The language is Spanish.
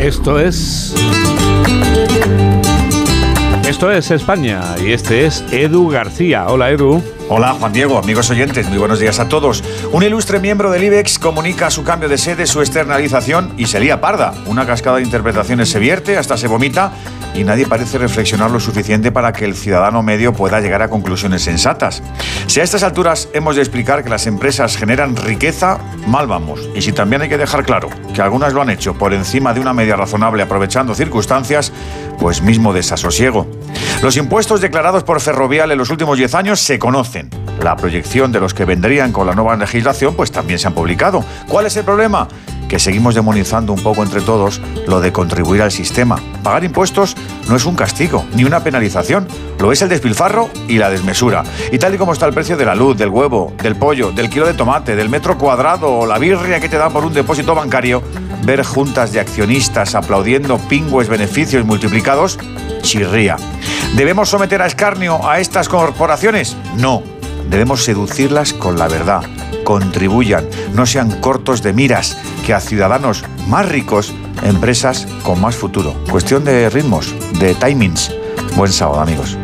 Esto es... Esto es España y este es Edu García. Hola Edu. Hola Juan Diego, amigos oyentes, muy buenos días a todos. Un ilustre miembro del IBEX comunica su cambio de sede, su externalización y se lía parda. Una cascada de interpretaciones se vierte, hasta se vomita y nadie parece reflexionar lo suficiente para que el ciudadano medio pueda llegar a conclusiones sensatas. Si a estas alturas hemos de explicar que las empresas generan riqueza, mal vamos. Y si también hay que dejar claro que algunas lo han hecho por encima de una media razonable aprovechando circunstancias, pues mismo desasosiego. Los impuestos declarados por Ferrovial en los últimos 10 años se conocen. La proyección de los que vendrían con la nueva legislación pues también se han publicado. ¿Cuál es el problema? que seguimos demonizando un poco entre todos lo de contribuir al sistema. Pagar impuestos no es un castigo ni una penalización, lo es el despilfarro y la desmesura. Y tal y como está el precio de la luz, del huevo, del pollo, del kilo de tomate, del metro cuadrado o la birria que te dan por un depósito bancario, ver juntas de accionistas aplaudiendo pingües beneficios multiplicados, chirría. ¿Debemos someter a escarnio a estas corporaciones? No. Debemos seducirlas con la verdad. Contribuyan, no sean cortos de miras, que a ciudadanos más ricos, empresas con más futuro. Cuestión de ritmos, de timings. Buen sábado, amigos.